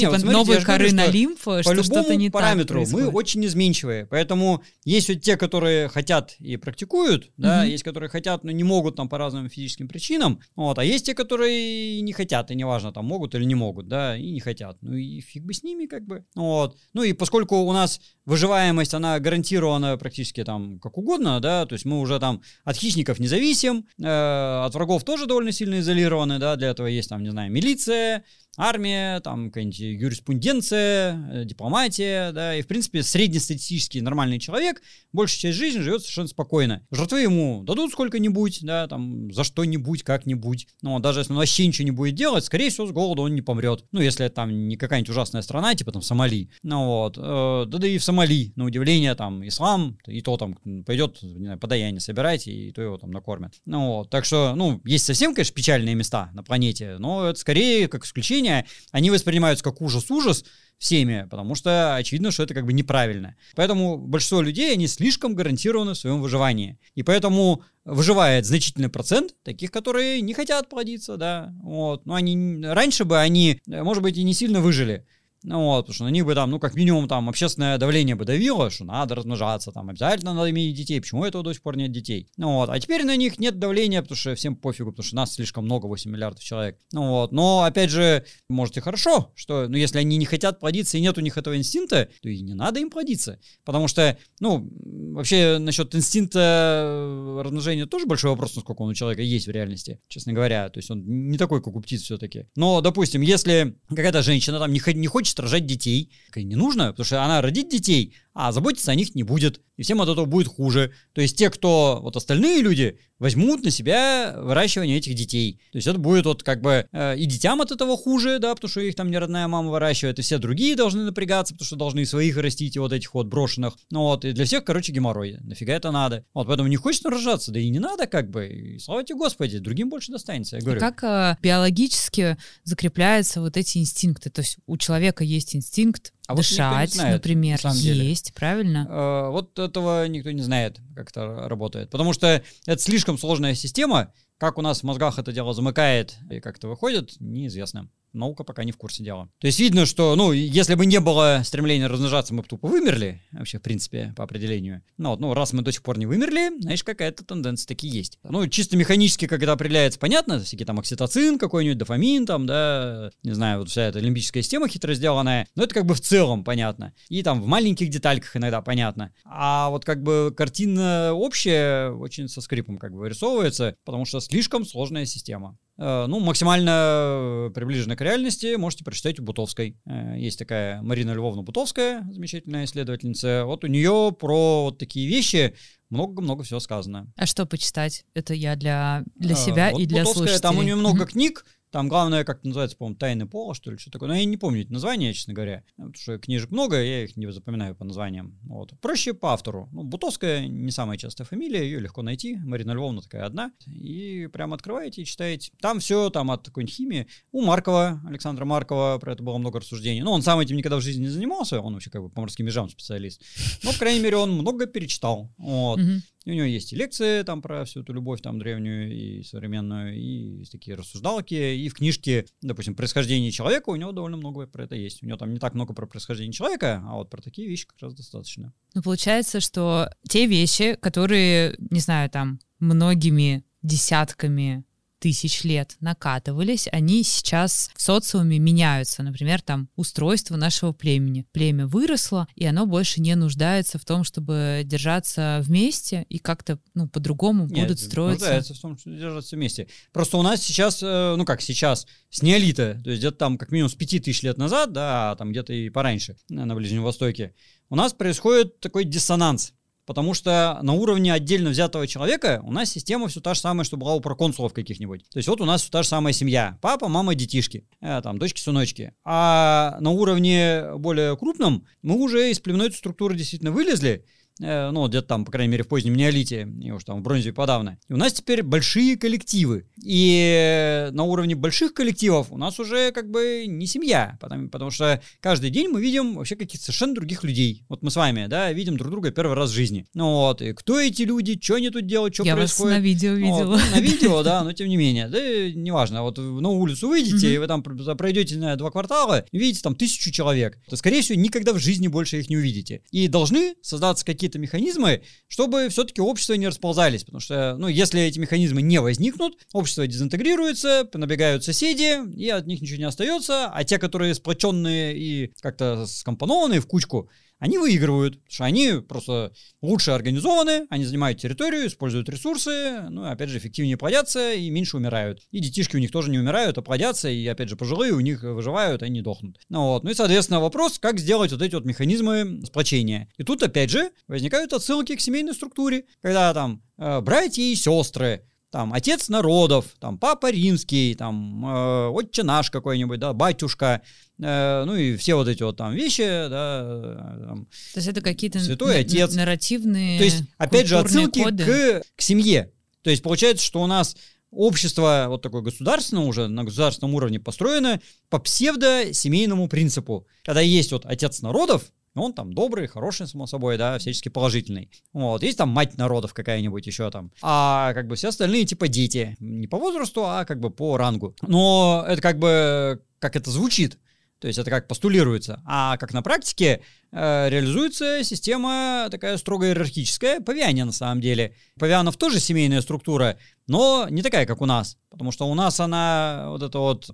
типа новые коры на лимф, что что-то не параметру мы очень изменчивые, поэтому есть вот те, которые хотят и практикуют, да, есть, которые хотят, но не могут там по разным физическим причинам, вот, а есть те, которые не хотят, и неважно, там могут или не могут, да, и не хотят, ну и фиг бы с ними, как бы, вот, ну и поскольку у нас выживаемость, она гарантирована практически там как угодно, да, то есть мы уже там от хищников не зависим, э, от врагов тоже довольно сильно изолированы, да, для этого есть там, не знаю, Anglicy, армия, там какая-нибудь юриспруденция, э, дипломатия, да, и, в принципе, среднестатистический нормальный человек большую часть жизни живет совершенно спокойно. Жертвы ему дадут сколько-нибудь, да, там, за что-нибудь, как-нибудь, но даже если он вообще ничего не будет делать, скорее всего, с голоду он не помрет. Ну, если это там не какая-нибудь ужасная страна, типа там Сомали, ну вот, э, да, да и в Сомали, на удивление, там, ислам, и то там пойдет, не знаю, подаяние собирать, и то его там накормят. Ну вот, так что, ну, есть совсем, конечно, печальные места на планете, но это скорее как исключение, явления, они воспринимаются как ужас-ужас всеми, потому что очевидно, что это как бы неправильно. Поэтому большинство людей, они слишком гарантированы в своем выживании. И поэтому выживает значительный процент таких, которые не хотят плодиться, да, вот. Но они, раньше бы они, может быть, и не сильно выжили, Ну вот, потому что на них бы там, ну, как минимум, там, общественное давление бы давило, что надо размножаться, там, обязательно надо иметь детей, почему этого до сих пор нет детей? Ну вот, а теперь на них нет давления, потому что всем пофигу, потому что нас слишком много, 8 миллиардов человек. Ну вот, но, опять же, может и хорошо, что, ну, если они не хотят плодиться и нет у них этого инстинкта, то и не надо им плодиться, потому что, ну, вообще, насчет инстинкта размножения тоже большой вопрос, насколько он у человека есть в реальности, честно говоря, то есть он не такой, как у птиц все-таки. Но, допустим, если какая-то женщина там не, не хочет хочет рожать детей. Не нужно, потому что она родит детей, а заботиться о них не будет. И всем от этого будет хуже. То есть те, кто, вот остальные люди, возьмут на себя выращивание этих детей. То есть это будет вот как бы э, и детям от этого хуже, да, потому что их там не родная мама выращивает, и все другие должны напрягаться, потому что должны своих растить, и вот этих вот брошенных. Ну вот, и для всех, короче, геморрой. Нафига это надо? Вот, поэтому не хочется рожаться, да и не надо как бы. И, слава тебе, Господи, другим больше достанется, я говорю. А как э, биологически закрепляются вот эти инстинкты? То есть у человека есть инстинкт а Дышать, вот например, на есть, деле. правильно? Э, вот этого никто не знает, как это работает. Потому что это слишком сложная система. Как у нас в мозгах это дело замыкает и как это выходит, неизвестно наука пока не в курсе дела. То есть видно, что, ну, если бы не было стремления размножаться, мы бы тупо вымерли, вообще, в принципе, по определению. Ну, вот, ну, раз мы до сих пор не вымерли, знаешь, какая-то тенденция таки есть. Ну, чисто механически, как это определяется, понятно, всякие там окситоцин какой-нибудь, дофамин там, да, не знаю, вот вся эта лимбическая система хитро сделанная, но это как бы в целом понятно. И там в маленьких детальках иногда понятно. А вот как бы картина общая очень со скрипом как бы вырисовывается, потому что слишком сложная система. Э, ну, максимально приближена к реальности, можете прочитать у Бутовской. Э, есть такая Марина Львовна Бутовская, замечательная исследовательница. Вот у нее про вот такие вещи много-много всего сказано. А что почитать? Это я для, для э, себя вот и для Бутовская, слушателей. Там у нее много mm-hmm. книг, там главное, как называется, по-моему, «Тайны пола», что ли, что такое. Но я не помню эти названия, честно говоря. Потому что книжек много, я их не запоминаю по названиям. Вот. Проще по автору. Ну, Бутовская не самая частая фамилия, ее легко найти. Марина Львовна такая одна. И прям открываете и читаете. Там все, там от какой-нибудь химии. У Маркова, Александра Маркова, про это было много рассуждений. Но он сам этим никогда в жизни не занимался, он вообще как бы по морским межам специалист. Но, по крайней мере, он много перечитал. Вот. И у него есть и лекции там про всю эту любовь там древнюю и современную, и такие рассуждалки, и в книжке, допустим, «Происхождение человека» у него довольно много про это есть. У него там не так много про происхождение человека, а вот про такие вещи как раз достаточно. Ну, получается, что те вещи, которые, не знаю, там, многими десятками тысяч лет накатывались, они сейчас в социуме меняются. Например, там устройство нашего племени. Племя выросло, и оно больше не нуждается в том, чтобы держаться вместе и как-то ну, по-другому будут строиться. нуждается в том, чтобы держаться вместе. Просто у нас сейчас, э, ну как сейчас, с неолита, то есть где-то там как минимум с пяти тысяч лет назад, да, а там где-то и пораньше на Ближнем Востоке, у нас происходит такой диссонанс потому что на уровне отдельно взятого человека у нас система все та же самая, что была у проконсулов каких-нибудь. То есть вот у нас все та же самая семья. Папа, мама, детишки, э, там, дочки, сыночки. А на уровне более крупном мы уже из племенной структуры действительно вылезли, ну, где-то там, по крайней мере, в позднем неолите, и уж там в бронзе подавно. И у нас теперь большие коллективы. И на уровне больших коллективов у нас уже как бы не семья, потому, потому что каждый день мы видим вообще каких-то совершенно других людей. Вот мы с вами, да, видим друг друга первый раз в жизни. Ну вот, и кто эти люди, что они тут делают, что происходит. Я вас на видео видела. Вот, ну, на видео, *laughs* да, но тем не менее. Да, неважно, вот на улицу выйдете, и вы там пройдете на два квартала, видите там тысячу человек. То, скорее всего, никогда в жизни больше их не увидите. И должны создаться какие-то какие-то механизмы, чтобы все-таки общество не расползались. Потому что, ну, если эти механизмы не возникнут, общество дезинтегрируется, набегают соседи, и от них ничего не остается. А те, которые сплоченные и как-то скомпонованные в кучку, они выигрывают, потому что они просто лучше организованы, они занимают территорию, используют ресурсы, ну, опять же, эффективнее плодятся и меньше умирают. И детишки у них тоже не умирают, а плодятся, и, опять же, пожилые у них выживают, они дохнут. Ну, вот. ну и, соответственно, вопрос, как сделать вот эти вот механизмы сплочения. И тут, опять же, возникают отсылки к семейной структуре, когда там э, братья и сестры, там отец народов, там папа римский, там э, отче наш какой-нибудь, да, батюшка, э, ну и все вот эти вот там вещи, да. Там, То есть это какие-то святой отец. нарративные. То есть опять же отсылки коды. к к семье. То есть получается, что у нас общество вот такое государственное уже на государственном уровне построено по псевдо-семейному принципу. Когда есть вот отец народов, он там добрый, хороший, само собой, да, всячески положительный. Вот, есть там мать народов какая-нибудь еще там. А как бы все остальные типа дети. Не по возрасту, а как бы по рангу. Но это как бы, как это звучит, То есть это как постулируется. А как на практике э, реализуется система такая строго иерархическая, павиане на самом деле. Павианов тоже семейная структура, но не такая, как у нас. Потому что у нас она вот это вот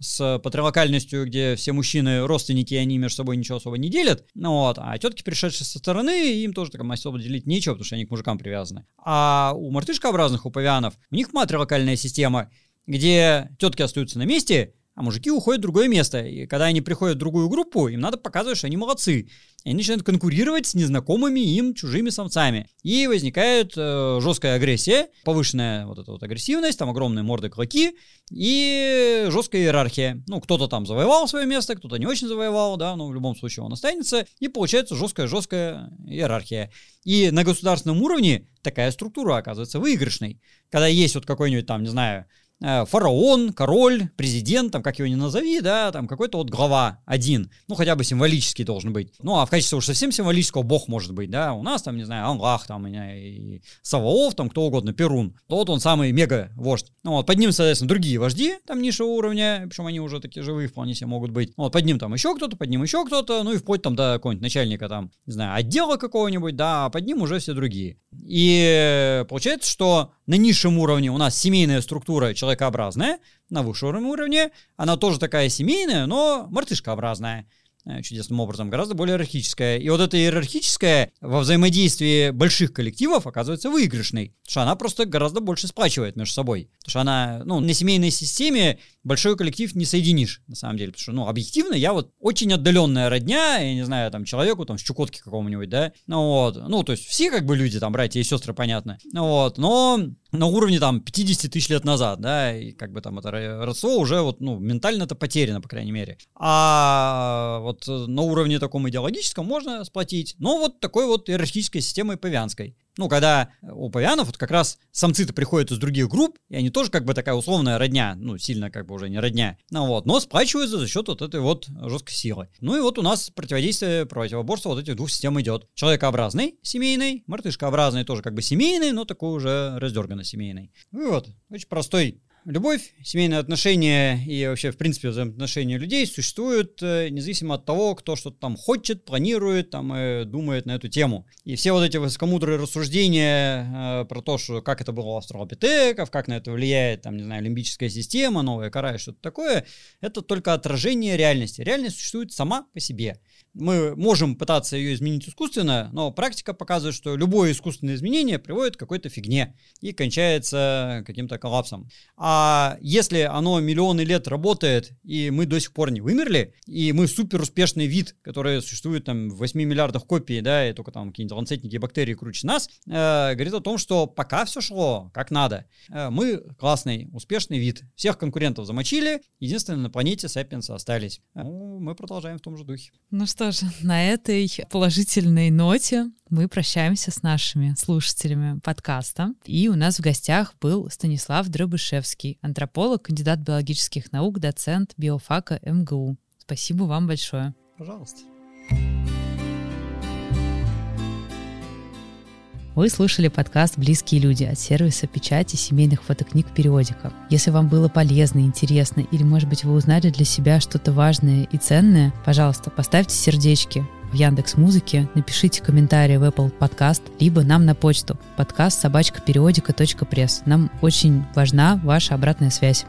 с патриархальностью, где все мужчины родственники, и они между собой ничего особо не делят. Ну вот, а тетки, пришедшие со стороны, им тоже так особо делить нечего, потому что они к мужикам привязаны. А у мартышкообразных, у павианов, у них матрилокальная система, где тетки остаются на месте, а мужики уходят в другое место. И когда они приходят в другую группу, им надо показывать, что они молодцы. И они начинают конкурировать с незнакомыми им чужими самцами. И возникает э, жесткая агрессия, повышенная вот эта вот агрессивность, там огромные морды клыки и жесткая иерархия. Ну, кто-то там завоевал свое место, кто-то не очень завоевал, да, но в любом случае он останется. И получается жесткая-жесткая иерархия. И на государственном уровне такая структура оказывается выигрышной. Когда есть вот какой-нибудь там, не знаю, фараон, король, президент, там, как его ни назови, да, там какой-то вот глава один, ну, хотя бы символический должен быть. Ну, а в качестве уж совсем символического бог может быть, да, у нас там, не знаю, Аллах, там, и Саваоф, там, кто угодно, Перун, то вот он самый мега-вождь. Ну, вот, под ним, соответственно, другие вожди, там, низшего уровня, причем они уже такие живые вполне себе могут быть. Ну, вот, под ним там еще кто-то, под ним еще кто-то, ну, и вплоть там до какого-нибудь начальника, там, не знаю, отдела какого-нибудь, да, а под ним уже все другие. И получается, что на низшем уровне у нас семейная структура человекообразная, на высшем уровне она тоже такая семейная, но мартышкообразная. Э, чудесным образом, гораздо более иерархическая. И вот эта иерархическая во взаимодействии больших коллективов оказывается выигрышной, потому что она просто гораздо больше сплачивает между собой. Потому что она, ну, на семейной системе большой коллектив не соединишь, на самом деле. Потому что, ну, объективно, я вот очень отдаленная родня, я не знаю, там, человеку, там, с Чукотки какому-нибудь, да, ну, вот, ну, то есть все как бы люди, там, братья и сестры, понятно, ну, вот, но на уровне там 50 тысяч лет назад, да, и как бы там это родство уже вот, ну, ментально это потеряно, по крайней мере. А вот на уровне таком идеологическом можно сплотить, но вот такой вот иерархической системой павианской. Ну, когда у павианов вот как раз самцы-то приходят из других групп, и они тоже как бы такая условная родня, ну, сильно как бы уже не родня, ну вот, но сплачиваются за счет вот этой вот жесткой силы. Ну и вот у нас противодействие, противоборство вот этих двух систем идет. Человекообразный, семейный, мартышкообразный тоже как бы семейный, но такой уже раздерганно семейный. Ну вот, очень простой любовь, семейные отношения и вообще, в принципе, взаимоотношения людей существуют э, независимо от того, кто что-то там хочет, планирует, там, и думает на эту тему. И все вот эти высокомудрые рассуждения э, про то, что как это было у австралопитеков, как на это влияет, там, не знаю, лимбическая система, новая кора и что-то такое, это только отражение реальности. Реальность существует сама по себе мы можем пытаться ее изменить искусственно, но практика показывает, что любое искусственное изменение приводит к какой-то фигне и кончается каким-то коллапсом. А если оно миллионы лет работает, и мы до сих пор не вымерли, и мы супер успешный вид, который существует там в 8 миллиардах копий, да, и только там какие-нибудь ланцетники и бактерии круче нас, э, говорит о том, что пока все шло как надо. Э, мы классный, успешный вид. Всех конкурентов замочили, единственное на планете сапиенсы остались. Ну, мы продолжаем в том же духе. Ну что что же, на этой положительной ноте мы прощаемся с нашими слушателями подкаста. И у нас в гостях был Станислав Дробышевский, антрополог, кандидат биологических наук, доцент биофака МГУ. Спасибо вам большое. Пожалуйста. Вы слушали подкаст «Близкие люди» от сервиса печати семейных фотокниг «Периодика». Если вам было полезно, интересно или, может быть, вы узнали для себя что-то важное и ценное, пожалуйста, поставьте сердечки в Яндекс Музыке, напишите комментарий в Apple Podcast, либо нам на почту подкаст собачка. Нам очень важна ваша обратная связь.